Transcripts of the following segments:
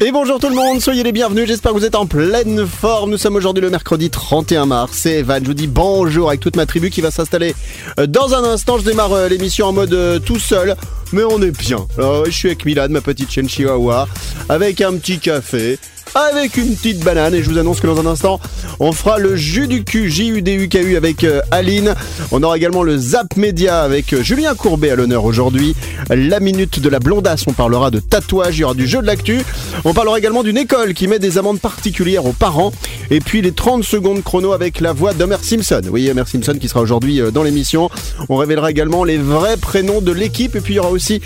Et bonjour tout le monde, soyez les bienvenus, j'espère que vous êtes en pleine forme. Nous sommes aujourd'hui le mercredi 31 mars. C'est Evan, je vous dis bonjour avec toute ma tribu qui va s'installer euh, dans un instant. Je démarre euh, l'émission en mode euh, tout seul, mais on est bien. Je suis avec Milan, ma petite chihuahua, avec un petit café. Avec une petite banane et je vous annonce que dans un instant on fera le jus du cul J-U-D-U-K-U avec euh, Aline. On aura également le Zap Média avec euh, Julien Courbet à l'honneur aujourd'hui. La minute de la blondasse, on parlera de tatouage, il y aura du jeu de l'actu. On parlera également d'une école qui met des amendes particulières aux parents. Et puis les 30 secondes chrono avec la voix d'Homer Simpson. Oui, Homer Simpson qui sera aujourd'hui euh, dans l'émission. On révélera également les vrais prénoms de l'équipe. Et puis il y aura aussi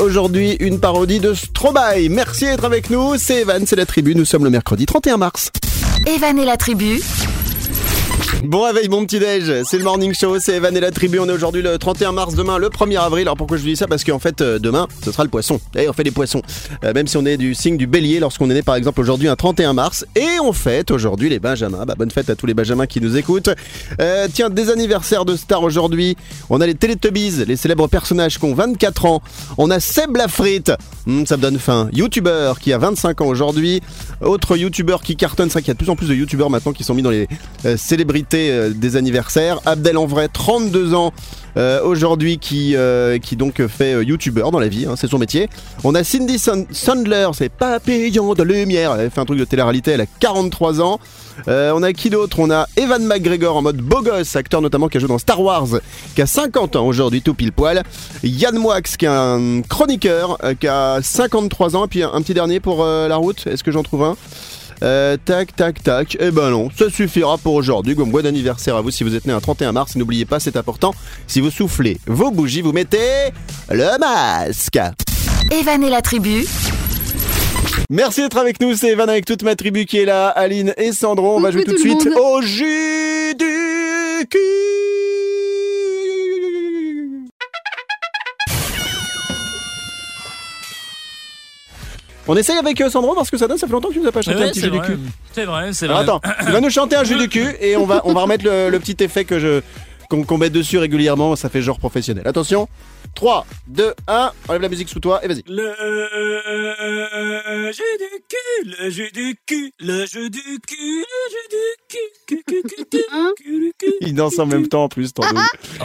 aujourd'hui une parodie de Stromae. Merci d'être avec nous. C'est Evan, c'est la tribu. Nous sommes le mercredi 31 mars. Evan et la tribu, Bon réveil, bon petit déj, c'est le morning show, c'est Evan et la tribu, on est aujourd'hui le 31 mars, demain le 1er avril. Alors pourquoi je vous dis ça? Parce qu'en fait euh, demain ce sera le poisson. Et on fait des poissons. Euh, même si on est du signe du bélier lorsqu'on est né par exemple aujourd'hui un 31 mars. Et on fête aujourd'hui les Benjamins. Bah, bonne fête à tous les Benjamins qui nous écoutent. Euh, tiens, des anniversaires de stars aujourd'hui. On a les Teletubbies, les célèbres personnages qui ont 24 ans. On a Seb Lafrite, Hmm, ça me donne faim. Youtubeur qui a 25 ans aujourd'hui. Autre youtubeur qui cartonne, vrai qu'il y a de plus en plus de youtubeurs maintenant qui sont mis dans les célébrités euh, des anniversaires. Abdel en vrai, 32 ans euh, aujourd'hui qui, euh, qui donc fait youtubeur dans la vie, hein, c'est son métier. On a Cindy Sand- Sandler, c'est papillon de lumière, elle fait un truc de télé-réalité, elle a 43 ans. On a qui d'autre? On a Evan McGregor en mode beau gosse, acteur notamment qui a joué dans Star Wars, qui a 50 ans aujourd'hui, tout pile poil. Yann Moix, qui est un chroniqueur, qui a 53 ans. Et puis un, petit dernier pour la route, est-ce que j'en trouve un? Euh, tac, tac, tac. Eh ben non, ça suffira pour aujourd'hui. Comme bon anniversaire à vous si vous êtes né un 31 mars. Et N'oubliez pas, c'est important. Si vous soufflez vos bougies, vous mettez le masque. Evan et la tribu, Merci d'être avec nous. C'est Evan avec toute ma tribu qui est là. Aline et Sandro. On va jouer tout de suite monde. au jus du cul. On essaye avec euh, Sandro parce que ça donne, ça fait longtemps que tu nous as pas chanté un petit du vrai. cul. C'est vrai, c'est vrai. attends, il va nous chanter un jus du cul et on va, on va remettre le, le petit effet que je qu'on met dessus régulièrement, ça fait genre professionnel. Attention, 3, 2, 1, enlève la musique sous toi et vas-y. Le jeu du cul, le jeu du cul, le jeu du cul, le jeu du cul, cul, cul, cul, cul, Hein cul, cul. Il danse en même temps en plus, tant.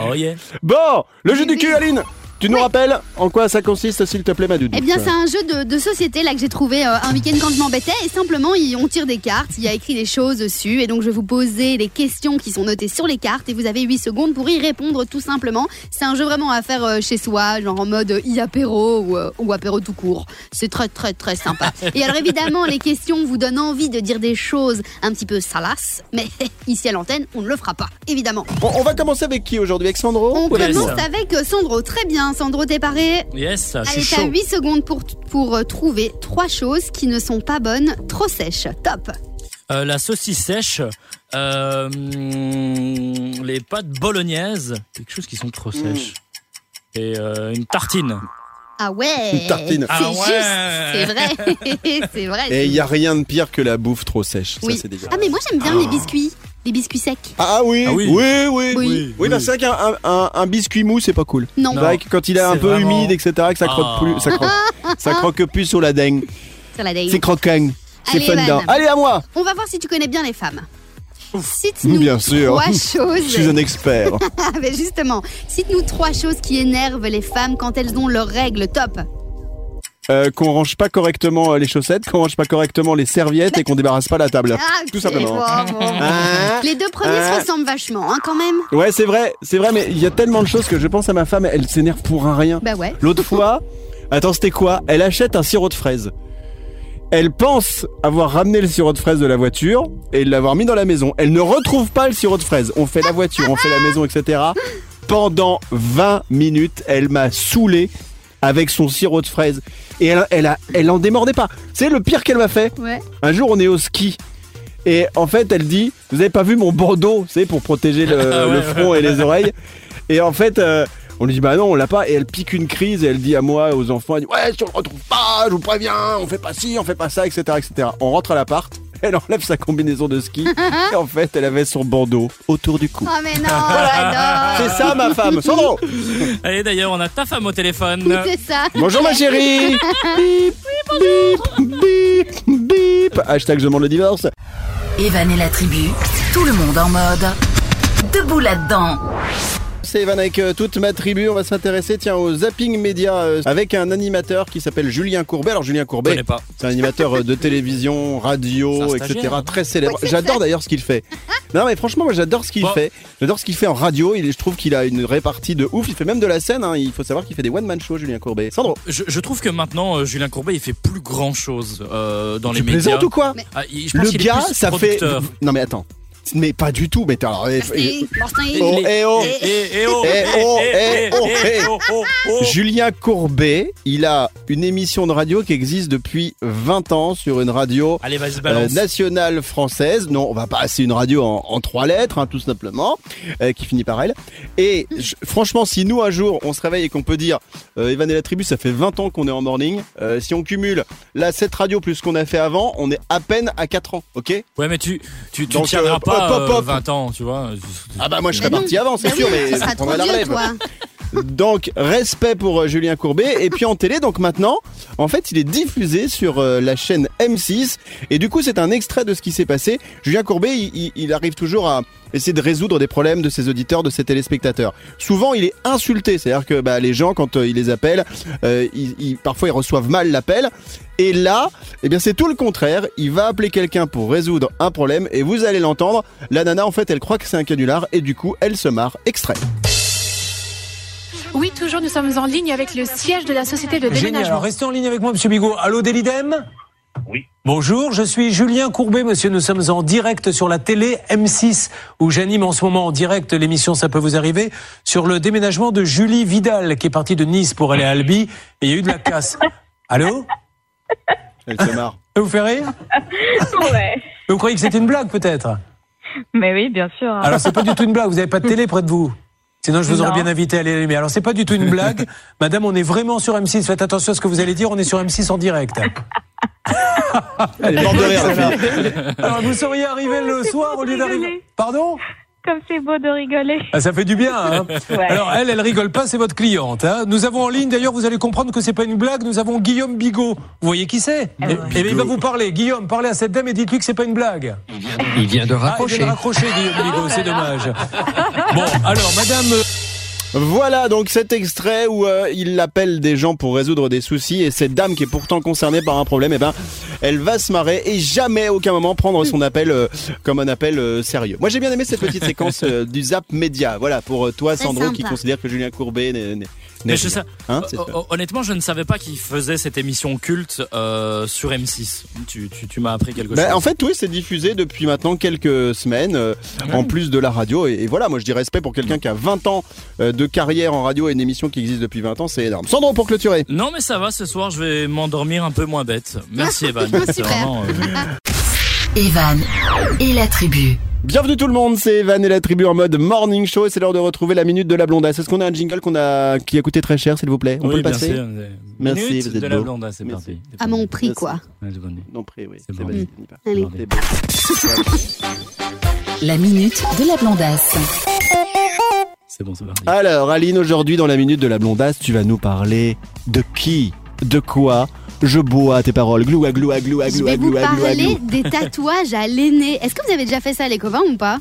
Oh yeah. Bon, le jeu du cul, Aline Tu nous rappelles en quoi ça consiste, s'il te plaît, ma doudou Eh bien, c'est un jeu de, de société là que j'ai trouvé euh, un week-end quand je m'embêtais. Et simplement, il- on tire des cartes, il y a écrit des choses dessus. Et donc, je vais vous poser les questions qui sont notées sur les cartes. Et vous avez 8 secondes pour y répondre tout simplement. C'est un jeu vraiment à faire euh, chez soi, genre en mode i-apéro ou, euh, ou apéro tout court. C'est très, très, très sympa. Et alors, évidemment, les questions vous donnent envie de dire des choses un petit peu salaces. Mais ici à l'antenne, on ne le fera pas, évidemment. Bon, on va commencer avec qui aujourd'hui? Avec Sandro? On commence avec Sandro. Très bien, Sandro, t'es paré Yes, je Allez, suis t'as chaud. 8 secondes pour, pour euh, trouver trois choses qui ne sont pas bonnes, trop sèches. Top. Euh, la saucisse sèche, euh, les pâtes bolognaises, quelque chose qui sont trop Hmm. sèches. Et euh, une tartine. Ah ouais. Une tartine. C'est Ah ouais. juste. C'est vrai. c'est vrai. Et il n'y a rien de pire que la bouffe trop sèche. Oui. Ça, c'est dégueulasse. Ah, mais moi j'aime bien les biscuits. Les biscuits secs. Ah, oui, Ah oui, oui. oui, oui. Oui. Oui, bah, c'est vrai qu'un un, un- un biscuit mou, c'est pas cool. Non. C'est vrai que quand il est un peu vraiment- humide, etc., que ça croque Ah. plus, ça croque, ça croque plus sur la dingue. Sur la date. C'est croquant. C'est Allez, fun. Evan. Allez, à moi. On va voir si tu connais bien les femmes. Cite-nous Bien sûr. trois Je choses. suis un expert. Ah, mais justement, cite-nous trois choses qui énervent les femmes quand elles ont leurs règles. Top. Euh, qu'on range pas correctement euh, les chaussettes, qu'on range pas correctement les serviettes et qu'on débarrasse pas la table. Ah, Tout simplement. bon. Hein Les deux premiers Hein se ressemblent vachement, hein, quand même. Ouais, c'est vrai, c'est vrai, mais il y a tellement de choses que je pense à ma femme, elle s'énerve pour un rien. Bah ouais. L'autre fois, attends, c'était quoi? Elle achète un sirop de fraise. Elle pense avoir ramené le sirop de fraise de la voiture et l'avoir mis dans la maison. Elle ne retrouve pas le sirop de fraise. On fait la voiture, on fait la maison, etc. Pendant 20 minutes, elle m'a saoulé avec son sirop de fraise. Et elle, elle, a, elle en démordait pas. C'est le pire qu'elle m'a fait. Ouais. Un jour, on est au ski. Et en fait, elle dit Vous avez pas vu mon bandeau, c'est pour protéger le, Ah ouais, le front et les oreilles. Et en fait, euh, On lui dit bah non, on l'a pas et elle pique une crise et elle dit à moi, aux enfants, elle dit ouais, si on le retrouve pas, je vous préviens, on fait pas ci, on fait pas ça, etc., etc. On rentre à l'appart. Elle enlève sa combinaison de ski et en fait elle avait son bandeau autour du cou. Oh mais non, j'adore. C'est ça ma femme, Sandro Et d'ailleurs, on a ta femme au téléphone. C'est ça. Bonjour ma chérie Bip, bip, bip, bip Hashtag je demande le divorce. Evan et la tribu, tout le monde en mode debout là-dedans. C'est Evan avec euh, toute ma tribu. On va s'intéresser tiens au zapping média euh, avec un animateur qui s'appelle Julien Courbet. Alors Julien Courbet, connais pas. c'est un animateur euh, de télévision, radio, etc. stagiaire. Très célèbre. Oui, j'adore d'ailleurs ce qu'il fait. Non mais franchement moi j'adore ce qu'il Bon. fait. J'adore ce qu'il fait en radio. Il, je trouve qu'il a une répartie de ouf. Il fait même de la scène. hein. Il faut savoir qu'il fait des one man shows Julien Courbet. Sandro, Je, je trouve que maintenant, euh, Julien Courbet, il fait plus grand chose dans les tu médias. plaisantes ou quoi Ah, il- je pense Le gars, plus ça fait. Non mais attends. Mais pas du tout. Mais t'as- alors, eh. Oh, eh oh. Eh, eh, eh, oh, Eh, oh, eh, oh, eh. oh, oh, oh. Julien Courbet, il a une émission de radio qui existe depuis 20 ans sur une radio Allez, euh, nationale française. Non, on va pas, c'est une radio en, en trois lettres, hein, tout simplement, euh, qui finit par elle. Et je- franchement, si nous un jour on se réveille et qu'on peut dire, euh, Evan et la tribu, ça fait 20 ans qu'on est en morning. euh, si on cumule là cette radio plus ce qu'on a fait avant, on est à peine à 4 ans, ok Ouais, mais tu, tu, tu Donc, tiendras euh, pas hop, hop, euh, hop. 20 ans, tu vois. Ah bah moi je serais parti avant, c'est sûr, mais ce sera on trop a la relève. Donc respect pour euh, Julien Courbet et puis en télé donc maintenant en fait il est diffusé sur euh, la chaîne M6 et du coup c'est un extrait de ce qui s'est passé. Julien Courbet il, arrive toujours à essayer de résoudre des problèmes de ses auditeurs, de ses téléspectateurs. Souvent il est insulté, c'est-à-dire que bah, les gens quand euh, il les appelle, euh, ils- ils- parfois ils reçoivent mal l'appel et là eh bien c'est tout le contraire. Il va appeler quelqu'un pour résoudre un problème et vous allez l'entendre. La nana en fait elle croit que c'est un canular et du coup elle se marre. Extrait. Oui, toujours, nous sommes en ligne avec le siège de la société de Génial. Alors, déménagement. restez en ligne avec moi, Monsieur Bigot. Allô, Delidem Oui. Bonjour, je suis Julien Courbet, monsieur. Nous sommes en direct sur la télé M6, où j'anime en ce moment en direct l'émission Ça peut vous arriver, sur le déménagement de Julie Vidal, qui est partie de Nice pour aller à Albi, et il y a eu de la casse. Allô Elle se marre. Ça vous fait rire Ouais. Vous croyez que c'est une blague, peut-être Mais oui, bien sûr. hein. Alors, c'est pas du tout une blague. Vous n'avez pas de télé près de vous Sinon, je vous aurais Non. bien invité à aller allumer. Alors, c'est pas du tout une blague. Madame, on est vraiment sur M6. Faites attention à ce que vous allez dire. On est sur M6 en direct. Elle est morte de rire la fille. Alors, vous seriez arrivé le soir au lieu d'arriver. Pardon? Comme c'est beau de rigoler. Ah, Ça fait du bien. Hein Ouais. Alors, elle, elle rigole pas, c'est votre cliente. Hein nous avons en ligne, d'ailleurs, vous allez comprendre que c'est pas une blague. Nous avons Guillaume Bigot. Vous voyez qui c'est? Ah Et, ouais. et il va vous parler. Guillaume, parlez à cette dame et dites-lui que c'est pas une blague. Il vient de Ah, il raccrocher. vient de raccrocher, Guillaume Bigot. C'est dommage. Bon, alors, Madame. Voilà donc cet extrait où euh, il appelle des gens pour résoudre des soucis et cette dame qui est pourtant concernée par un problème, eh ben, elle va se marrer et jamais à aucun moment prendre son appel euh, comme un appel euh, sérieux. Moi j'ai bien aimé cette petite séquence euh, du Zap Média. Voilà pour toi Sandro qui considère que Julien Courbet n'est n'est- Mais n'est je sais, rien. Hein, honnêtement, je ne savais pas qu'il faisait cette émission culte euh, sur M6. Tu, tu, tu m'as appris quelque Ben, chose. en fait, oui, c'est diffusé depuis maintenant quelques semaines, euh, en plus de la radio. Et, et voilà, moi je dis respect pour quelqu'un qui a 20 ans euh, de carrière en radio et une émission qui existe depuis 20 ans, c'est énorme. Sandro, pour clôturer. Non, mais ça va, ce soir, je vais m'endormir un peu moins bête. Merci, Evan. C'est Super. vraiment, euh, Evan et la tribu. Bienvenue tout le monde, c'est Evan et la tribu en mode morning show et c'est l'heure de retrouver la minute de la blondasse. Est-ce qu'on a un jingle qu'on a qui a coûté très cher s'il vous plaît? On oui, peut le bien passer? sûr. Merci, Minute vous êtes de la beau. blonde, c'est Merci. parti. À mon prix, quoi. Ouais. Non, près, oui. C'est C'est bon. Allez. Beau. La minute de la blondasse. C'est bon, c'est parti. Alors, Aline, aujourd'hui dans la minute de la blondasse, tu vas nous parler de qui, de quoi je bois tes paroles. Gloua, gloua, gloua, Je gloua, vais vous gloua, gloua, parler gloua. des tatouages à l'aîné. Est-ce que vous avez déjà fait ça, les copains, ou pas?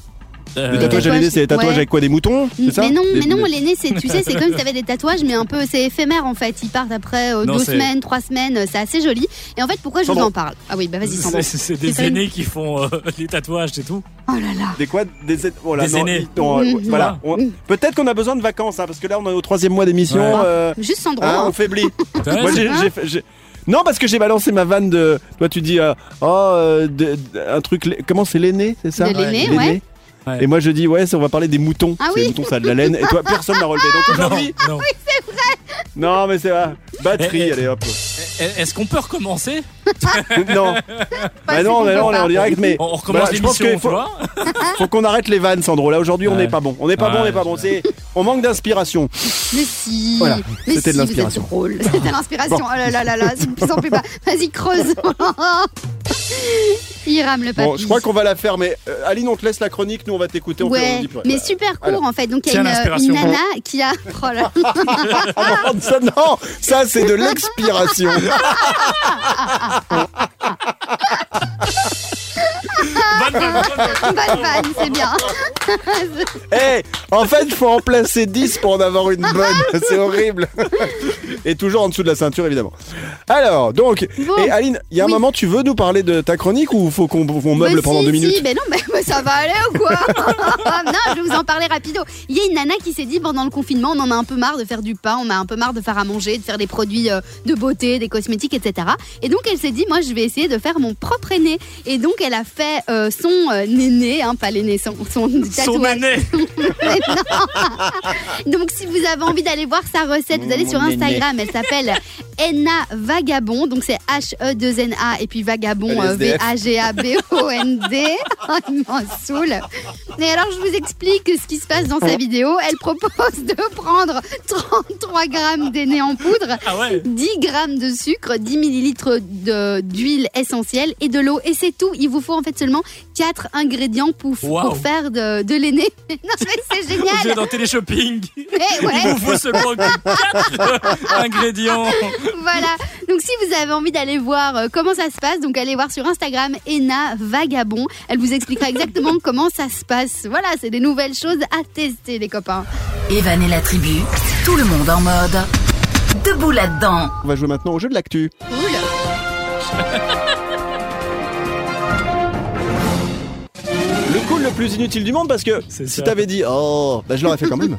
Euh, Les tatouages à l'aîné, c'est les tatouages Ouais. avec quoi Des moutons ça mais non, Des- mais non, l'aîné, c'est, tu sais, c'est comme si t'avais des tatouages, mais un peu, c'est éphémère en fait. Ils partent après euh, Non, deux semaines, trois semaines, c'est assez joli. Et en fait, pourquoi je vous en parle? Ah oui, bah vas-y, Sandro. C'est des aînés qui font euh, les tatouages, c'est tout. Oh là là. Des quoi? Des, oh là, Des non, aînés. non, euh, Mhm. voilà. Peut-être qu'on a besoin de vacances, hein, parce que là, on est au troisième mois d'émission. Ouais. euh, Juste Sandro. hein, hein. on faiblit. Moi, j'ai, Non, parce que j'ai balancé ma vanne de. Toi, tu dis, euh, oh, euh, de- de- un truc. Comment c'est l'aîné, c'est ça? L'aîné, ouais. Ouais. Et moi, je dis, ouais, ça, on va parler des moutons. Ah C'est oui. Les moutons, ça a de la laine. Et toi, personne n'a relevé. Donc non, aujourd'hui. non. Non, mais c'est vrai. Batterie, Eh, eh. allez hop. Eh, Est-ce qu'on peut recommencer? Non. Bah non, mais non, on est en direct, mais On, on recommence Voilà, l'émission, qu'il tu faut- vois faut qu'on arrête les vannes, Sandro. Là aujourd'hui, on n'est pas bon. On n'est pas bon, on n'est pas bon. C'est, on manque d'inspiration. Mais si. Voilà, Mais c'était de l'inspiration. Êtes drôle. C'était l'inspiration. Oh là là là là, c'est de plus en plus bas. Vas-y, creuse. Il rame le papy. Bon, je crois qu'on va la faire, mais euh, Aline, on te laisse la chronique. Nous, on va t'écouter. On fait- on Ouais, dit mais super court en fait. Donc il y Tiens, a une, l'inspiration. une nana qui a. Oh là. Ah non, ça, non, ça c'est de l'expiration. Bonne, bonne, bonne, bonne. Bonne vanne, c'est bien. Eh, en fait, il faut en placer 10 pour en avoir une bonne. C'est horrible. Et toujours en dessous de la ceinture, évidemment. Alors, donc, Bon. et Aline, il y a un Oui. moment, tu veux nous parler de ta chronique ou faut qu'on on meuble Mais pendant si, deux minutes Si, mais non, mais, mais ça va aller ou quoi Non, je vais vous en parler rapido. Il y a une nana qui s'est dit pendant le confinement, on en a un peu marre de faire du pain, on a un peu marre de faire à manger, de faire des produits euh, de beauté, des cosmétiques, etc. Et donc elle s'est dit, moi je vais essayer de faire mon propre aîné. Et donc elle a fait euh, son euh, néné, hein, pas l'aîné, son, son Son tatouage. aîné. Donc si vous avez envie d'aller voir sa recette, vous allez sur aîné. Instagram, elle s'appelle Enna Vagabond, donc c'est H-E-2-N-A et puis Vagabond euh. V-A-G-A-B-O-N-D. M'en saoule. Et alors je vous explique ce qui se passe dans sa vidéo. Elle propose de prendre 33 grammes d'aîné en poudre. Ah ouais 10 grammes de sucre, 10 millilitres d'huile essentielle et de l'eau. Et c'est tout. Il vous faut en fait seulement 4 ingrédients pour, faire de, de l'aîné. Non mais c'est Vous êtes génial. dans Téléshopping. Mais ouais. Il vous faut seulement 4 ingrédients. Voilà. Donc si vous avez envie d'aller voir euh, comment ça se passe, donc allez voir sur Instagram Ena Vagabond. Elle vous expliquera exactement comment ça se passe. Voilà, c'est des nouvelles choses à tester les copains. Evan et la tribu, tout le monde en mode. Debout là-dedans. On va jouer maintenant au jeu de l'actu. Cool. Le cool le plus inutile du monde parce que si t'avais dit oh, bah je l'aurais fait quand même.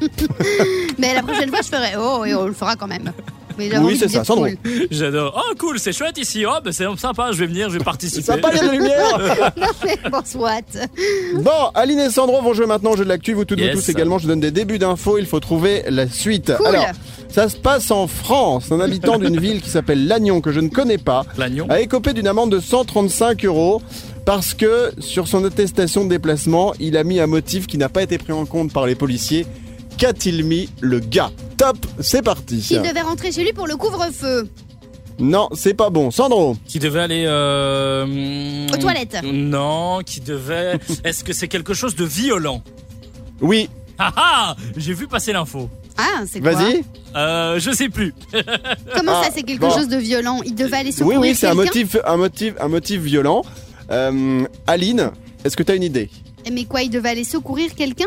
Mais la prochaine fois je ferai oh et on le fera quand même. Mais Oui, envie de c'est dire ça, Sandro. cool. J'adore. Oh cool, c'est chouette ici. Oh bah c'est sympa, je vais venir, je vais participer. Sympa, il y a de lumière. Non mais bon soit. Bon, Aline et Sandro vont jouer maintenant au jeu de l'actu. Vous toutes, Yes. vous tous également. Je donne des débuts d'infos. Il faut trouver la suite. Cool. Alors, ça se passe en France. Un habitant d'une ville qui s'appelle Lannion, que je ne connais pas, a écopé d'une amende de 135 euros parce que sur son attestation de déplacement, il a mis un motif qui n'a pas été pris en compte par les policiers. Qu'a-t-il mis le gars Top, c'est parti. Il devait rentrer chez lui pour le couvre-feu. Non, c'est pas bon. Sandro Qui devait aller euh, Aux toilettes. Non, qui devait. Est-ce que c'est quelque chose de violent? Oui, Ah ah J'ai vu passer l'info. Ah c'est quoi? Vas-y. Euh, je sais plus. Comment Ah, ça c'est quelque bon. chose de violent? Il devait aller Oui, secourir oui, c'est un quelqu'un? motif, un motif, un motif violent. Euh, Aline, est-ce que tu as une idée? Mais quoi Il devait aller secourir quelqu'un?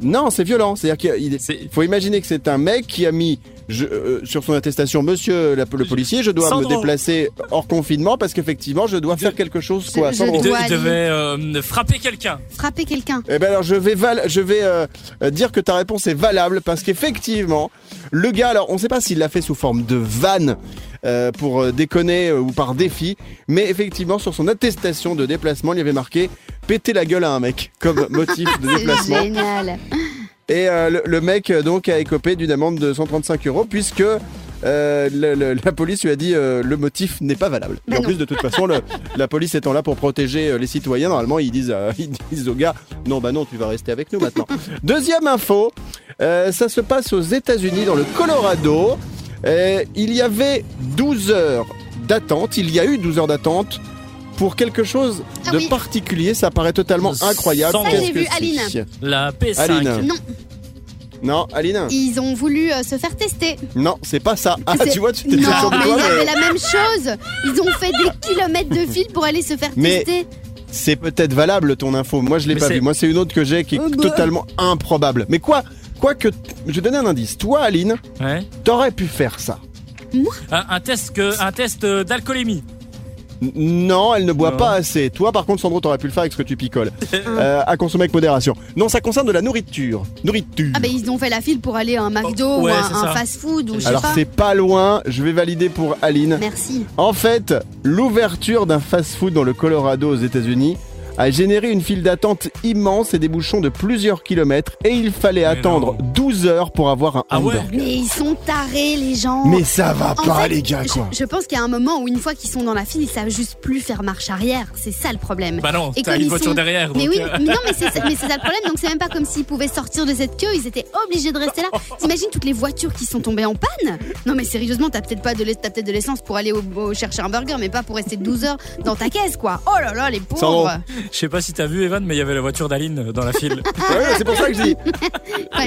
Non, c'est violent. C'est-à-dire qu'il faut imaginer que c'est un mec qui a mis je- euh, sur son attestation, Monsieur la- le policier, je dois Sandro. me déplacer hors confinement parce qu'effectivement, je dois faire quelque chose. Quoi, je Sandro Il, de- dois il aller- devait euh, frapper quelqu'un. Frapper quelqu'un. Eh ben alors, je vais, val- je vais euh, dire que ta réponse est valable parce qu'effectivement, le gars, alors, on ne sait pas s'il l'a fait sous forme de vanne. euh, pour euh, déconner euh, ou par défi, mais effectivement sur son attestation de déplacement, il y avait marqué péter la gueule à un mec comme motif de C'est déplacement. génial. Et euh, le, le mec euh, donc a écopé d'une amende de 135 euros puisque euh, le- le- la police lui a dit euh, le motif n'est pas valable. Et en non. plus de toute façon, le- la police étant là pour protéger euh, les citoyens, normalement ils disent, ils disent au gars non bah non tu vas rester avec nous maintenant. Deuxième info, ça se passe aux États-Unis dans le Colorado. Il y avait 12 heures d'attente, il y a eu 12 heures d'attente pour quelque chose Ah de oui. particulier, ça paraît totalement Ça, incroyable. j'ai Qu'est-ce vu, Aline. La P5. Aline. Non, Non, Aline ils ont voulu euh, se faire tester. Non, c'est pas ça. Ah, tu vois, tu t'es déjà Non, mais il y avait la même chose. Ils ont fait des kilomètres de fil pour aller se faire Mais- tester. c'est peut-être valable ton info. Moi, je l'ai pas vu. Moi, c'est une autre que j'ai qui est Oh bah. totalement improbable. Mais quoi, quoi que, je vais donner un indice. Toi, Aline, Ouais. t'aurais pu faire ça. Un, un test que, un test d'alcoolémie. Non, elle ne boit Non. pas assez. Toi, par contre, Sandro, t'aurais pu le faire avec ce que tu picoles. Euh, à consommer avec modération. Non, ça concerne de la nourriture. Nourriture. Ah ben ils ont fait la file pour aller à un McDo Oh, ouais, ou un ça. fast-food ou je sais Alors, pas. c'est pas loin. Je vais valider pour Aline. Merci. En fait, l'ouverture d'un fast-food dans le Colorado aux États-Unis a généré une file d'attente immense et des bouchons de plusieurs kilomètres et il fallait attendre non. 12 heures pour avoir un Ah ouais hamburger. Mais ils sont tarés, les gens. Mais ça va En pas fait, les gars je, quoi. je pense qu'il y a un moment où une fois qu'ils sont dans la file, ils savent juste plus faire marche arrière. C'est ça le problème. Bah non, Et t'as une voiture sont- derrière. Mais oui, euh, mais non, mais c'est ça, mais c'est ça le problème. Donc c'est même pas comme s'ils pouvaient sortir de cette queue. Ils étaient obligés de rester là. T'imagines toutes les voitures qui sont tombées en panne? Non, mais sérieusement, t'as peut-être pas de peut-être de l'essence pour aller au, au- chercher un burger, mais pas pour rester 12 heures dans ta caisse, quoi. Oh là là, les pauvres. Je sais pas si t'as vu Evan, mais il y avait la voiture d'Aline dans la file. Ouais, c'est pour ça que je dis.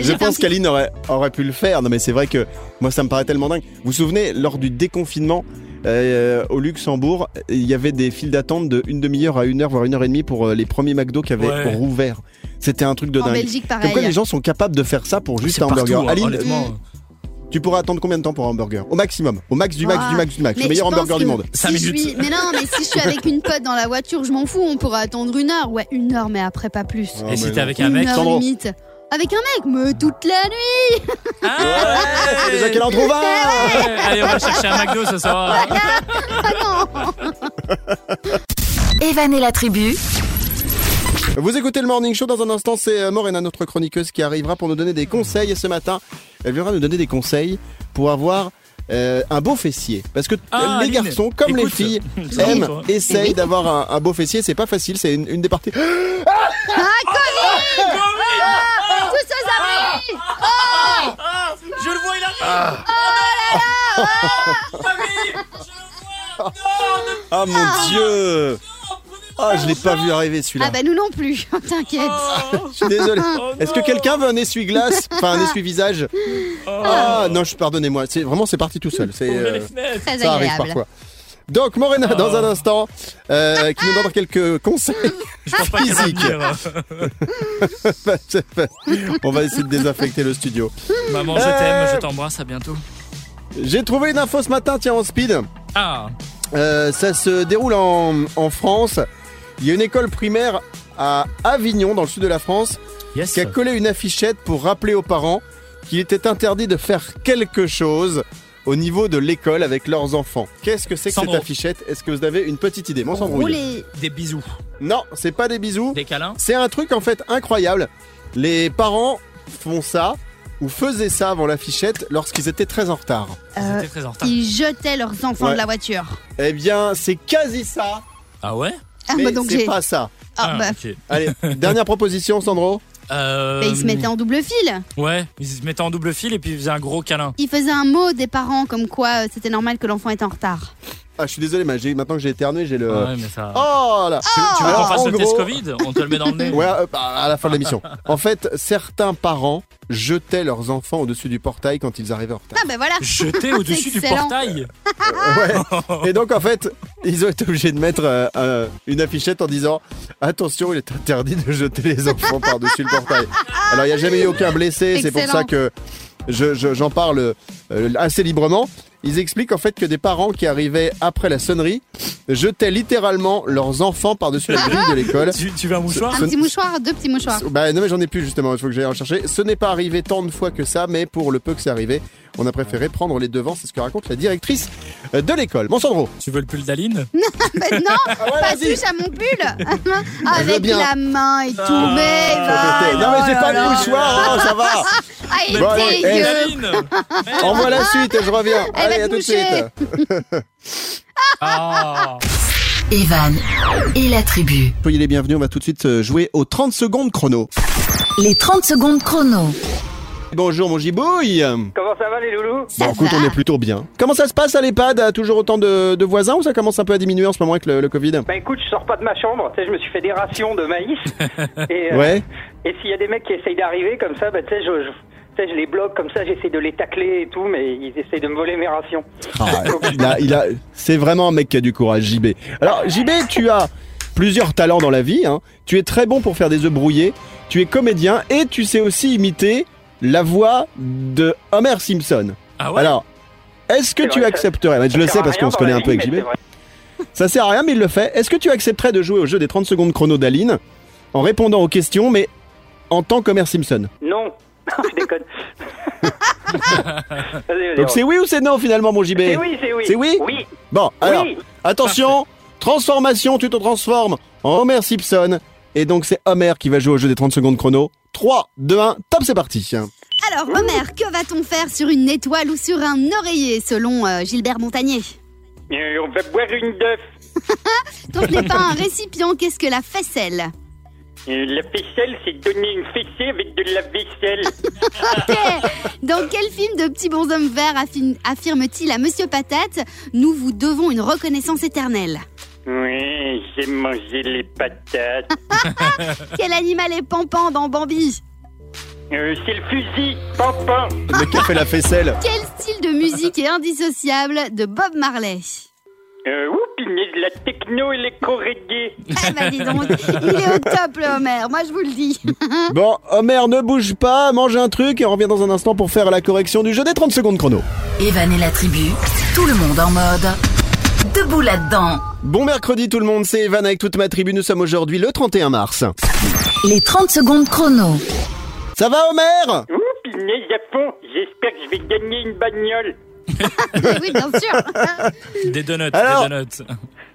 Je pense qu'Aline aurait, aurait pu le faire. Non mais c'est vrai que moi ça me paraît tellement dingue. Vous vous souvenez, lors du déconfinement euh, au Luxembourg, il y avait des files d'attente de une demi-heure à une heure, voire une heure et demie pour euh, les premiers McDo qui avaient Ouais. rouvert. C'était un truc de En dingue. Belgique, Comme pareil. quoi les gens sont capables de faire ça pour juste un hamburger. partout, hein, Aline, honnêtement. Tu pourras attendre combien de temps pour un hamburger Au maximum. Au max du max Ah, du max du max. mais Le meilleur hamburger du monde. Cinq si je minutes. suis- Mais non, mais si je suis avec une pote dans la voiture, je m'en fous. On pourra attendre une heure. Ouais, une heure, mais après pas plus. Ah, Et si t'es non. avec un une mec, limite. Avec un mec, mais toute la nuit. Ah ouais Déjà qu'elle en trouve un Ouais, Allez, on va chercher un McDo ce soir. Evan et la tribu, Vous écoutez le Morning Show dans un instant, c'est euh, Morena, notre chroniqueuse, qui arrivera pour nous donner des conseils. Et ce matin, elle viendra nous donner des conseils pour avoir euh, un beau fessier. Parce que Ah, les Aline, garçons, comme les filles, aiment, toi essayent d'avoir un, un beau fessier. C'est pas facile, c'est une, une des parties. Tout ça, ça arrive. Ah, je le vois, il arrive. Ah mon dieu Ah, je l'ai pas vu arriver celui-là. Ah bah nous non plus. T'inquiète. Je suis désolé. Oh, Est-ce que non. quelqu'un veut un essuie-glace Enfin, un essuie-visage Ah non, je pardonnez-moi. C'est vraiment c'est parti tout seul. C'est euh. Très ça arrive agréable. parfois. Donc Morena, dans un instant, euh, qui nous donnera quelques conseils. Je pense pas qu'il va Physique. venir. On va essayer de désinfecter le studio. Maman, je t'aime, je t'embrasse, à bientôt. J'ai trouvé une info ce matin, tiens, en speed. Ah, Euh, ça se déroule en, en France. Il y a une école primaire à Avignon, dans le sud de la France, yes. qui a collé une affichette pour rappeler aux parents qu'il était interdit de faire quelque chose au niveau de l'école avec leurs enfants. Qu'est-ce que c'est que Sandro. cette affichette? Est-ce que vous avez une petite idée? Rouler. Des bisous, Non, c'est pas des bisous. des câlins. C'est un truc en fait incroyable. Les parents font ça ou faisaient ça avant l'affichette lorsqu'ils étaient très en retard. Euh, C'était très en retard. Ils jetaient leurs enfants Ouais. de la voiture. Eh bien, c'est quasi ça, Ah ouais? Ah mais bah donc c'est j'ai. pas ça. Ah bah. ok. Allez, dernière proposition, Sandro. Euh, bah, ils se mettaient en double fil. Ouais, ils se mettaient en double fil et puis ils faisaient un gros câlin. Ils faisaient un mot des parents comme quoi euh, c'était normal que l'enfant était en retard. Ah, je suis désolé, mais j'ai- maintenant que j'ai éternué, j'ai le. Ouais, mais ça. Oh là tu tu veux Alors, qu'on fasse en le test gros- Covid On te le met dans le nez Ouais, euh, bah, à la fin de l'émission. En fait, certains parents jetaient leurs enfants au-dessus du portail quand ils arrivaient en retard. Ah bah voilà. Jeté au-dessus du Excellent. portail Ouais. Et donc, en fait, ils ont été obligés de mettre euh, euh, une affichette en disant Attention, il est interdit de jeter les enfants par-dessus le portail. Alors, il n'y a jamais eu aucun blessé, c'est pour Excellent. ça que je- je- j'en parle euh, assez librement. Ils expliquent en fait que des parents qui arrivaient après la sonnerie jetaient littéralement leurs enfants par-dessus la grille de l'école. tu, tu veux un mouchoir Un Ce- petit mouchoir, deux petits mouchoirs. Bah non mais j'en ai plus justement, il faut que j'aille en chercher. Ce n'est pas arrivé tant de fois que ça, mais pour le peu que c'est arrivé, on a préféré prendre les devants, c'est ce que raconte la directrice euh, de l'école. Bon Sandro Tu veux le pull d'Aline? Bah non, Ah ouais, pas vas-y. touche à mon pull. Avec bien. la main et tout. Ah. mais va, Non mais j'ai oh pas de mouchoir, oh, ça va Ah, il est dégueu. eh, Envoie la suite et je reviens. Va Allez, te à tout de suite. Ah Evan et la tribu. Soyez les bienvenus, on va tout de suite euh, jouer aux 30 secondes chrono. Les 30 secondes chrono. Bonjour mon gibouille Comment ça va les loulous? Ça Bon écoute, va. on est plutôt bien. Comment ça se passe à l'EHPAD? Toujours autant de, de voisins ou ça commence un peu à diminuer en ce moment avec le, le Covid? Bah écoute, je sors pas de ma chambre, tu sais, je me suis fait des rations de maïs. et euh, Ouais et s'il y a des mecs qui essayent d'arriver comme ça, bah tu sais, je, je, sais, je les bloque comme ça, j'essaie de les tacler et tout, mais ils essayent de me voler mes rations. Ah, il a, il a, c'est vraiment un mec qui a du courage, JB. Alors, JB, tu as plusieurs talents dans la vie. hein. Tu es très bon pour faire des œufs brouillés. Tu es comédien et tu sais aussi imiter la voix de Homer Simpson. Ah ouais? Alors, est-ce que tu vrai, accepterais Je Ça le sais parce qu'on se connaît un peu avec JB. Ça sert à rien, mais il le fait. Est-ce que tu accepterais de jouer au jeu des 30 secondes chrono d'Aline en répondant aux questions, mais en tant qu'Homer Simpson? Non, je déconne. Donc c'est oui ou c'est non finalement, mon JB c'est oui, c'est oui. C'est oui? Oui. Bon, alors, Oui. attention, transformation, tu te transformes en Homer Simpson Et donc c'est Homer qui va jouer au jeu des 30 secondes chrono. 3, 2, 1, top, c'est parti. Alors, Homer, que va-t-on faire sur une étoile ou sur un oreiller, selon euh, Gilbert Montagnier? Euh, on va boire une d'œuf. Quand ce n'est pas un récipient, qu'est-ce que la faisselle la faisselle, c'est donner une fessée avec de la vaisselle. Ok. Dans quel film de Petit bonhomme vert affi- affirme-t-il à Monsieur Patate Nous vous devons une reconnaissance éternelle Oui, j'ai mangé les patates. Quel animal est Pampan dans Bambi Euh, c'est le fusil, pampan. Le fait la faisselle. Quel style de musique est indissociable de Bob Marley? Euh, ouh, punaise, la techno et les reggae. Ah bah dis donc, il est au top le Homer, moi je vous le dis. Bon, Homer, ne bouge pas, mange un truc et on revient dans un instant pour faire la correction du jeu des 30 secondes chrono. Evan et la tribu, tout le monde en mode. Debout là-dedans. Bon mercredi tout le monde, c'est Evan avec toute ma tribu. Nous sommes aujourd'hui le 31 mars. Les 30 secondes chrono. Ça va Homer? Ouh, punaise à fond. J'espère que je vais gagner une bagnole. Oui, bien sûr. Des donuts, Alors- des donuts.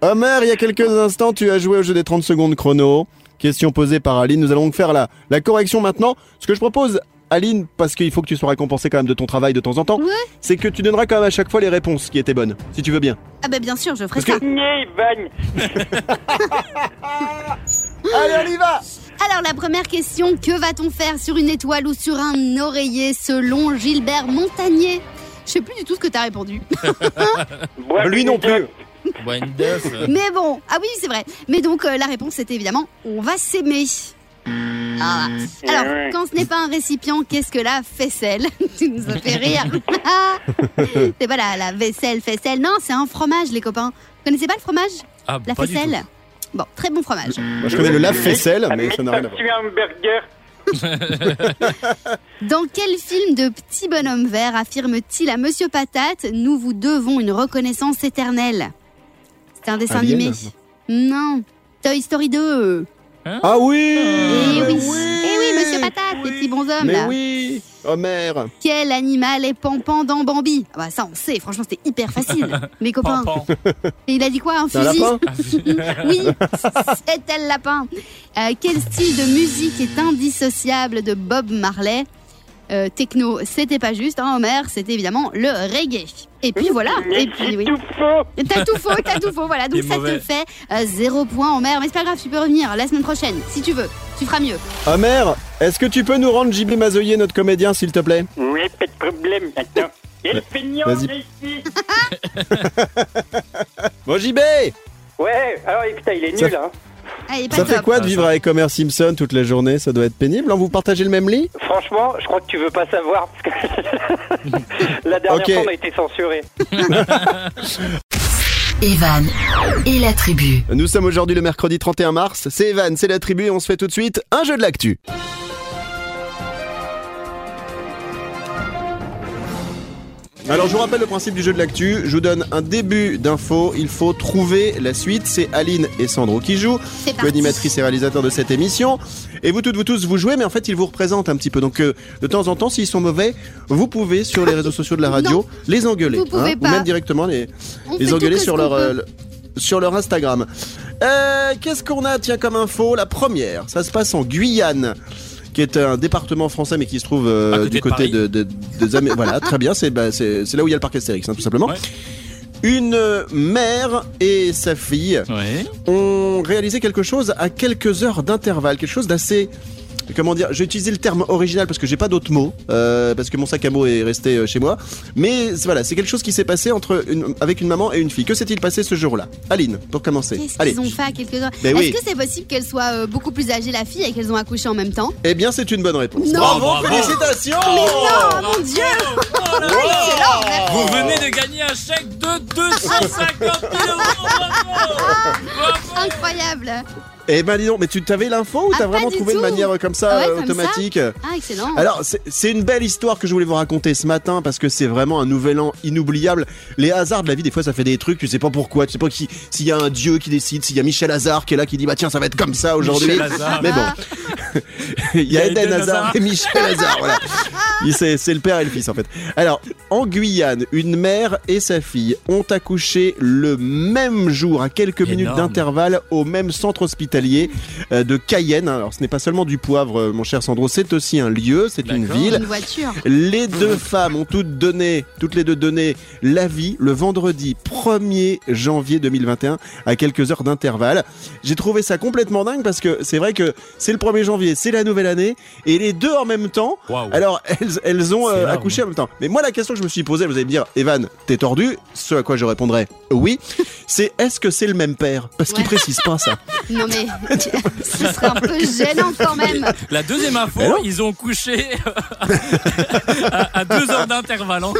Homer, il y a quelques instants, tu as joué au jeu des 30 secondes chrono. Question posée par Aline. Nous allons donc faire la, la correction maintenant. Ce que je propose, Aline, parce qu'il faut que tu sois récompensé quand même de ton travail de temps en temps, Ouais. c'est que tu donneras quand même à chaque fois les réponses qui étaient bonnes, si tu veux bien. Ah bah bien sûr, je ferai Parce ça. que-. Allez, on y va Alors la première question, que va-t-on faire sur une étoile ou sur un oreiller selon Gilbert Montagnier? Je sais plus du tout ce que t'as répondu. Lui non plus. Bois une d'œuf. Mais bon, ah oui, c'est vrai. Mais donc euh, la réponse c'était évidemment on va s'aimer. Ah. Alors, Ouais. quand ce n'est pas un récipient, qu'est-ce que la faisselle Tu nous as fait rire. c'est pas la, la vaisselle, faisselle. Non, c'est un fromage, les copains. Vous connaissez pas le fromage Ah, La pas du faisselle Bon, très bon fromage. Moi, je connais le lave-vaisselle, mais ça n'a rien à voir. Tu un hamburger. Dans quel film de Petit Bonhomme Vert affirme-t-il à Monsieur Patate Nous vous devons une reconnaissance éternelle C'est un dessin Alien animé. Non. Toy Story 2. Ah oui Eh oui. oui. Eh oui, Patate, les petits bonshommes Mais là. oui Homer Quel animal est Pampan dans Bambi? Ah bah ça on sait, franchement c'était hyper facile. Les copains. Et il a dit quoi Un fusil? lapin? Oui, c'était le lapin. Euh, quel style de musique est indissociable de Bob Marley? Euh, Techno, c'était pas juste, hein, Homer, c'était évidemment le reggae. Et puis voilà, et puis oui. tout faux. T'as tout faux, t'as tout faux, voilà. Donc ça mauvais. te fait euh, zéro point, Homer. Mais c'est pas grave, tu peux revenir la semaine prochaine, si tu veux. Tu feras mieux. Homer, est-ce que tu peux nous rendre Ghibli Mazoyer, notre comédien, s'il te plaît? Ouais, pas de problème. Attends. Et le feignant, ici. Bon JB Ouais, alors putain, il est Ça- nul, pas Ça fait quoi de vivre avec Homer Simpson toute la journée Ça doit être pénible, hein Vous partagez le même lit Franchement, je crois que tu veux pas savoir parce que la dernière fois on a été censuré. Evan et la tribu. Nous sommes aujourd'hui le mercredi 31 mars, c'est Evan, c'est la tribu et on se fait tout de suite un jeu de l'actu. Alors je vous rappelle le principe du jeu de l'actu, je vous donne un début d'info, il faut trouver la suite, c'est Aline et Sandro qui jouent, co-animatrice et réalisateur de cette émission, et vous toutes, vous tous, vous jouez, mais en fait ils vous représentent un petit peu, donc euh, de temps en temps s'ils sont mauvais, vous pouvez sur les réseaux sociaux de la radio Non. les engueuler, Vous pouvez ou pas. même directement les, On engueuler sur leur, euh, sur leur Instagram. Euh, Qu'est-ce qu'on a, tiens, comme info? La première, ça se passe en Guyane qui est un département français mais qui se trouve euh, côté du côté de, de, voilà très bien c'est bah, là où il y a le parc Astérix hein, tout simplement Ouais. une mère et sa fille Ouais. ont réalisé quelque chose à quelques heures d'intervalle quelque chose d'assez comment dire j'ai utilisé le terme original parce que j'ai pas d'autres mots euh, parce que mon sac à mots est resté euh, chez moi. Mais voilà c'est quelque chose qui s'est passé entre une, avec une maman et une fille. Que s'est-il passé ce jour-là? Aline pour commencer. Qu'est-ce allez. qu'ils ont fait à quelques heures? Mais Est-ce oui. que c'est possible qu'elle soit euh, beaucoup plus âgée, la fille, et qu'elles ont accouché en même temps? Eh bien c'est une bonne réponse. Non. bravo, Bravo. félicitations. Oh mon dieu. Oh là là Vous venez de gagner un chèque de 250 000 euros Bravo. Bravo Incroyable Eh ben dis donc, mais tu t'avais l'info ou Ah, t'as vraiment trouvé de tout. manière euh, comme ça, Ah ouais, comme automatique Ah, excellent Alors c'est- une belle histoire que je voulais vous raconter ce matin parce que c'est vraiment un nouvel an inoubliable. Les hasards de la vie, des fois ça fait des trucs, tu sais pas pourquoi, tu sais pas qui- s'il y a un dieu qui décide, s'il y a Michel Hazard qui est là qui dit bah tiens ça va être comme ça aujourd'hui. Michel Hazard. Mais bon, il y a Eden Eden Hazard Hazard. et Michel Hazard, voilà. Il- C'est c'est le père et le fils en fait. Alors, en Guyane, une mère et sa fille ont accouché le même jour, à quelques minutes Énorme. Au même centre hospitalier euh, de Cayenne. Alors ce n'est pas seulement du poivre, euh, mon cher Sandro, c'est aussi un lieu, c'est une ville. Une voiture. Les deux femmes ont toutes donné, toutes les deux donné la vie le vendredi 1er janvier 2021 à quelques heures d'intervalle. J'ai trouvé ça complètement dingue parce que c'est vrai que c'est le 1er janvier, c'est la nouvelle année et les deux en même temps. Alors elles, elles ont euh, accouché en même temps. Mais moi la question que je me suis posée, vous allez me dire, Evan, t'es tordu Ce à quoi je répondrai oui. C'est est-ce que c'est le même père? Parce qu'il Ouais. précise pas ça. Non mais ce serait un peu gênant quand même. La deuxième info, ils ont couché à, à deux heures d'intervalle. hein.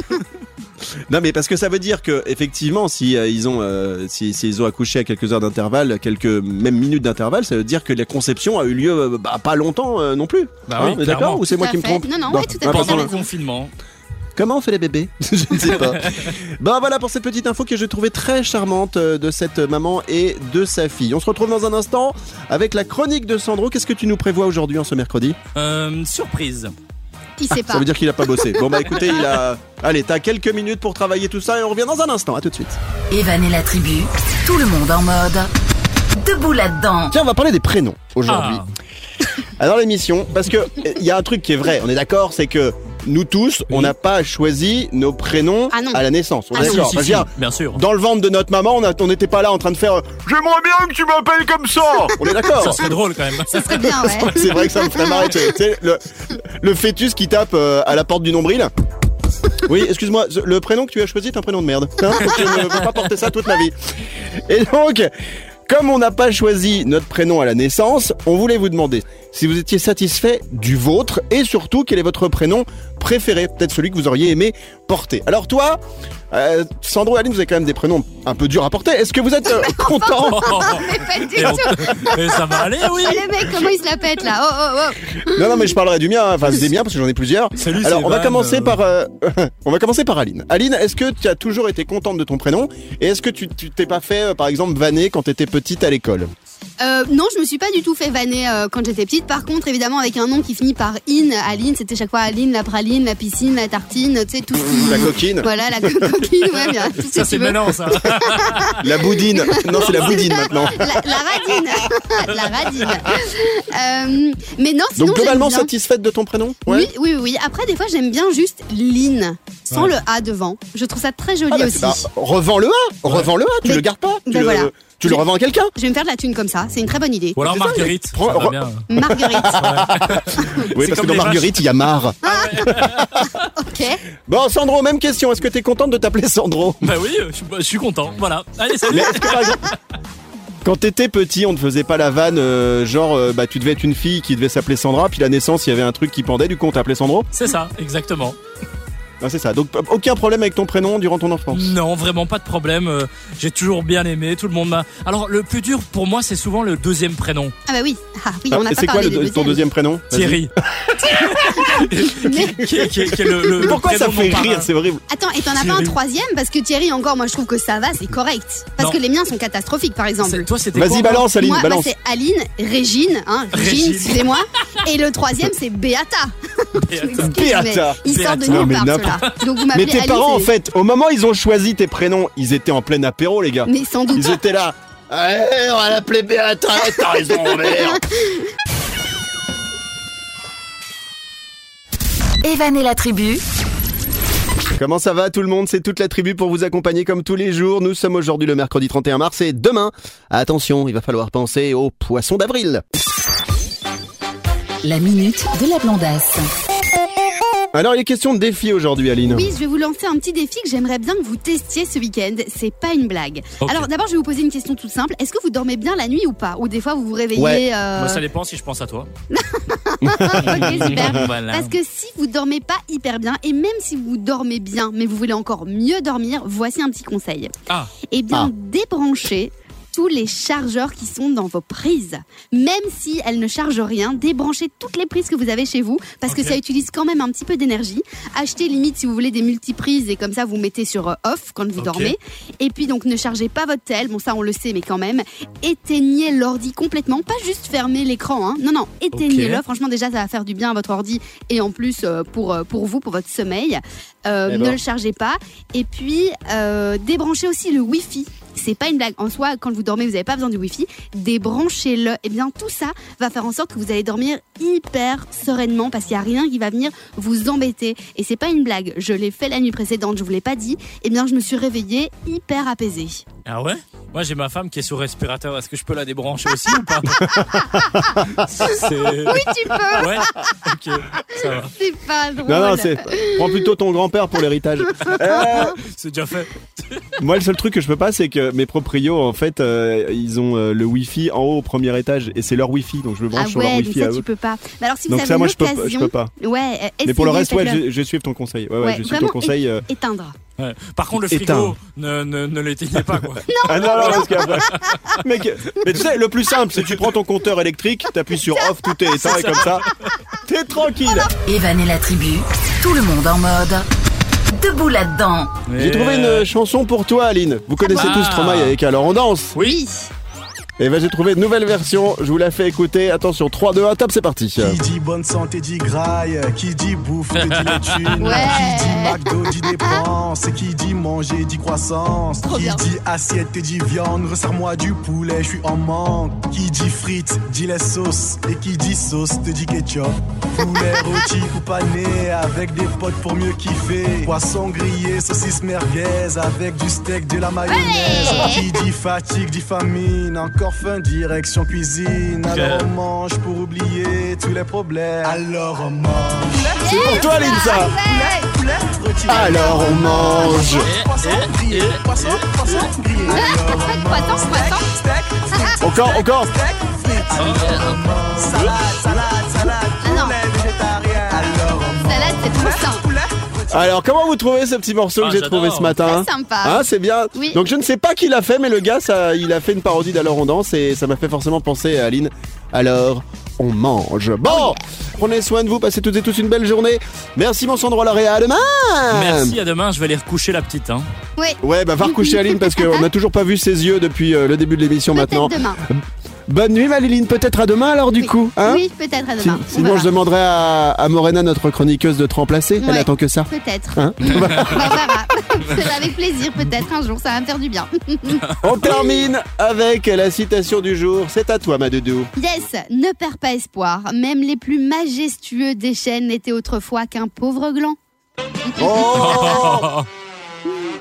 Non mais parce que ça veut dire que effectivement si euh, ils ont euh, si, si ils ont accouché à quelques heures d'intervalle, quelques même minutes d'intervalle, ça veut dire que la conception a eu lieu euh, bah, pas longtemps euh, non plus. Bah oui, est clairement. d'accord ou c'est moi qui me trompe? Non, non, ouais, tout à fait, Pendant le raison. confinement. Comment on fait les bébés Je ne sais pas. ben voilà pour cette petite info que j'ai trouvée très charmante euh, de cette maman et de sa fille. On se retrouve dans un instant avec la chronique de Sandro. Qu'est-ce que tu nous prévois aujourd'hui en ce mercredi Euh, surprise. Il sait pas. Ça veut dire qu'il a pas bossé. Bon bah écoutez, il a Allez, t'as quelques minutes pour travailler tout ça et on revient dans un instant. À tout de suite. Evan et la tribu, tout le monde en mode debout là-dedans. Tiens, on va parler des prénoms aujourd'hui. Ah. Alors l'émission, parce que il y a un truc qui est vrai, on est d'accord, c'est que nous tous, on n'a pas choisi nos prénoms Ah à la naissance. On Ah est non. d'accord. Si, Parce si, que, si, bien sûr. Dans le ventre de notre maman, on n'était pas là en train de faire. euh, J'aimerais bien que tu m'appelles comme ça. On est d'accord. Ça serait drôle quand même. Ce serait bien, ouais. C'est vrai que ça me ferait marrer. Tu sais, tu sais, le, le fœtus qui tape euh, à la porte du nombril. Oui, excuse-moi, le prénom que tu as choisi est un prénom de merde. Hein je ne peux pas porter ça toute ma vie. Et donc, comme on n'a pas choisi notre prénom à la naissance, on voulait vous demander si vous étiez satisfait du vôtre et surtout quel est votre prénom préféré, peut-être celui que vous auriez aimé porter. Alors toi, euh, Sandro et Aline, vous avez quand même des prénoms un peu durs à porter. Est-ce que vous êtes euh, content Mais pas du tout. et ça va aller, oui. Ah, le mec, comment il se la pète là Oh, oh, oh. Non, non, mais je parlerai du mien, hein. enfin des miens parce que j'en ai plusieurs. Salut, Alors, c'est on va commencer euh, par, euh, on va commencer par Aline. Aline, est-ce que tu as toujours été contente de ton prénom? Et est-ce que tu tu t'es pas fait, euh, par exemple, vanner quand t'étais petite à l'école? Euh, non, je me suis pas du tout fait vanner euh, quand j'étais petite. Par contre, évidemment, avec un nom qui finit par in, Aline, c'était chaque fois Aline, la praline, la piscine, la tartine, tu sais, tout ce qui... La coquine, Voilà, la co- coquine, ouais, bien, tout ce Ça c'est maintenant ça. la boudine. Non, c'est la boudine maintenant. La, la radine, la radine. Euh, mais non, sinon Donc globalement bien. satisfaite de ton prénom Oui, oui, oui. Après, des fois, j'aime bien juste Lynn, sans Ouais. le A devant. Je trouve ça très joli Ah bah, aussi. bah, revends le A, revends le A, tu Mais- le gardes pas, tu ben le, voilà. Tu le Je- revends à quelqu'un. Je vais me faire de la thune comme ça. C'est une très bonne idée. Ou alors Marguerite. Prends- ça va bien. Marguerite. Oui, parce C'est que comme dans les Marguerite, il y a marre. ok. Bon, Sandro, même question. Est-ce que t'es contente de t'appeler Sandro? Bah oui, je suis, je suis content. Voilà. Allez, salut. Mais est-ce que par exemple, quand t'étais petit, on ne faisait pas la vanne, euh, genre, euh, bah, tu devais être une fille qui devait s'appeler Sandra, puis la naissance, il y avait un truc qui pendait, du coup, on t'appelait Sandro? C'est ça, exactement. Ah, c'est ça. Donc, aucun problème avec ton prénom durant ton enfance? Non, vraiment pas de problème. Euh, J'ai toujours bien aimé. Tout le monde m'a. Alors, le plus dur pour moi, c'est souvent le deuxième prénom. Ah bah oui. Ah oui, Ah, on n'a et pas c'est quoi parlé le- des ton deuxième prénom? Thierry. qui, qui est- qui est- qui est le, le- le Pourquoi ça prénom de fait mon rire? C'est horrible. Attends, et t'en as pas un Thierry. troisième? Parce que Thierry, encore, moi je trouve que ça va, c'est correct. Parce Non. que les miens sont catastrophiques, par exemple. C'est- Toi, c'était Vas-y, balance, Aline, moi, moi, balance. c'est Aline, Régine, hein, Régine, Régine. excusez-moi. Et le troisième, c'est Beata. Beata. Beata. sortent de Beata. Nulle mais part. Donc vous Mais tes Alice parents, en fait, au moment où ils ont choisi tes prénoms, ils étaient en plein apéro, les gars. Mais sans doute. Ils étaient là. Ouais, on va l'appeler Béata, t'as raison, merde. Evan et la tribu, Comment ça va tout le monde? C'est toute la tribu pour vous accompagner comme tous les jours. Nous sommes aujourd'hui le mercredi 31 mars et demain, attention, il va falloir penser au poisson d'avril. La minute de la blondasse. Alors il est question de défi aujourd'hui Aline. Oui, je vais vous lancer un petit défi que j'aimerais bien que vous testiez ce week-end. C'est pas une blague. Alors d'abord, je vais vous poser une question toute simple. Est-ce que vous dormez bien la nuit ou pas? Ou des fois, vous vous réveillez Ouais. euh, Moi, ça dépend si je pense à toi. Ok, super. Voilà. Parce que si vous dormez pas hyper bien, et même si vous dormez bien, mais vous voulez encore mieux dormir, voici un petit conseil. Ah. Eh bien, Ah. débranchez tous les chargeurs qui sont dans vos prises. Même si elles ne chargent rien, débranchez toutes les prises que vous avez chez vous, parce que ça utilise quand même un petit peu d'énergie. Achetez limite si vous voulez des multiprises, et comme ça vous mettez sur euh, off quand vous dormez. Et puis donc ne chargez pas votre tel, bon ça on le sait, mais quand même, éteignez l'ordi complètement, pas juste fermer l'écran, hein. non non, éteignez-le. Franchement déjà ça va faire du bien à votre ordi et en plus euh, pour euh, pour vous, pour votre sommeil. Euh, Eh ne ben. le chargez pas. Et puis euh, débranchez aussi le Wi-Fi c'est pas une blague. En soi, quand vous dormez, vous n'avez pas besoin du Wi-Fi. Débranchez-le. Et bien, tout ça va faire en sorte que vous allez dormir hyper sereinement parce qu'il n'y a rien qui va venir vous embêter. Et c'est pas une blague. Je l'ai fait la nuit précédente, je vous l'ai pas dit. Et bien, je me suis réveillée hyper apaisée. Ah ouais? Moi j'ai ma femme qui est sous respirateur. Est-ce que je peux la débrancher aussi ou pas? Oui, tu peux. Ouais. Ok. Ça va. C'est pas drôle. Non, non, c'est. Prends plutôt ton grand-père pour l'héritage. Euh, C'est déjà fait. moi, le seul truc que je peux pas, c'est que mes proprios, en fait, euh, ils ont euh, le Wi-Fi en haut au premier étage et c'est leur Wi-Fi, donc je me branche Ah sur leur ouais, donc Wi-Fi ça à tu eux. peux pas. Mais alors si vous Donc avez ça, moi, je peux, je peux pas. ouais, euh, Mais pour le reste, ouais, je, je vais suivre ton conseil. Ouais, ouais, Ouais, je vais suivre vraiment, ton conseil. euh. éteindre. Ouais. Par contre, le frigo, ne, ne, ne l'éteignez pas quoi. Ah non, non, parce qu'après. Mec, mais tu sais, le plus simple, c'est que tu prends ton compteur électrique, t'appuies sur off, tout est éteint et comme ça, t'es tranquille. Evan et la tribu, tout le monde en mode debout là-dedans. J'ai trouvé une euh, chanson pour toi, Aline. Vous connaissez Ah. tous Stromae avec Alors on danse. Oui. Et ben j'ai trouvé une nouvelle version. Je vous la fais écouter. Attention, 3, 2, 1, top, c'est parti. Qui dit bonne santé dit graille, qui dit bouffe dit les thunes, Ouais. qui dit McDo dit dépenses, qui dit manger dit croissance, Trop qui bien. dit assiette dit viande, resserre-moi du poulet, je suis en manque, qui dit frites dit les sauces, et qui dit sauce te dit ketchup, poulet rôti ou pané avec des potes pour mieux kiffer, poisson grillé, saucisse merguez avec du steak, de la mayonnaise, qui dit fatigue dit famine, encore faim direction cuisine, alors on mange pour oublier tous les problèmes. Alors on mange. C'est pour toi, rôti. Alors on mange. Encore, encore. on mange. Salade, salade, salade. Ah. Salade, c'est trop sain. Rôti. Alors, comment vous trouvez ce petit morceau Ah, que j'ai j'adore. trouvé ce matin Très sympa. Hein, c'est bien. Oui. Donc je ne sais pas qui l'a fait, mais le gars, ça, il a fait une parodie d'Alors on danse et ça m'a fait forcément penser à Aline. Alors on mange. Bon, prenez soin de vous, passez toutes et tous une belle journée. Merci mon Sandro Lauréat, à demain. Merci, à demain, je vais aller recoucher la petite. Hein. Oui. Ouais, bah va recoucher Aline parce qu'on n'a toujours pas vu ses yeux depuis euh, le début de l'émission maintenant. Demain. Bonne nuit Maliline, peut-être à demain alors du Oui. coup. Hein oui, peut-être à demain. On sinon je demanderai à, à Morena, notre chroniqueuse, de te remplacer. Elle attend que ça. Peut-être. Hein On verra. C'est avec plaisir, peut-être un jour, ça va me faire du bien. On termine avec la citation du jour. C'est à toi ma doudou. Yes, ne perds pas espoir. Même les plus majestueux des chênes n'étaient autrefois qu'un pauvre gland. Oh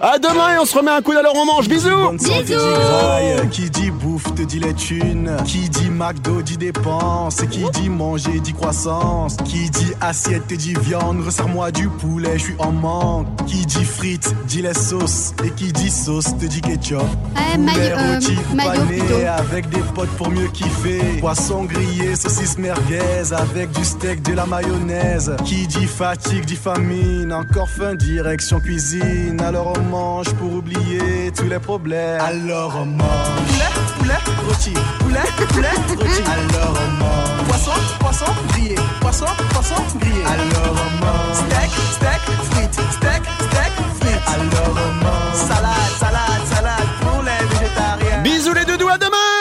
À demain et on se remet un coup d'alors on mange. Bisous graille, qui dit bouffe te dit les thunes, qui dit McDo dit dépenses, qui dit manger dit croissance, qui dit assiette te dit viande, resserre-moi du poulet, je suis en manque, qui dit frites dit les sauces, et qui dit sauce te dit ketchup. Poulet maillot, euh, maillot pané plutôt. avec des potes pour mieux kiffer. Poisson grillé, saucisse merguez avec du steak, de la mayonnaise. Qui dit fatigue dit famine, encore faim direction cuisine. Alors on mange pour oublier tous les problèmes. Alors on mange. Poulet, poulet, rôti. Poulet, poulet, rôti. Alors on mange. Poisson, poisson grillé. Poisson, poisson grillé. Alors on mange. Steak, steak, frites. Steak, steak, frites. Alors on mange. Salade, salade, salade pour les végétariens. Bisous les doudous, à demain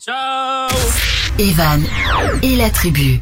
Ciao Evan et la tribu.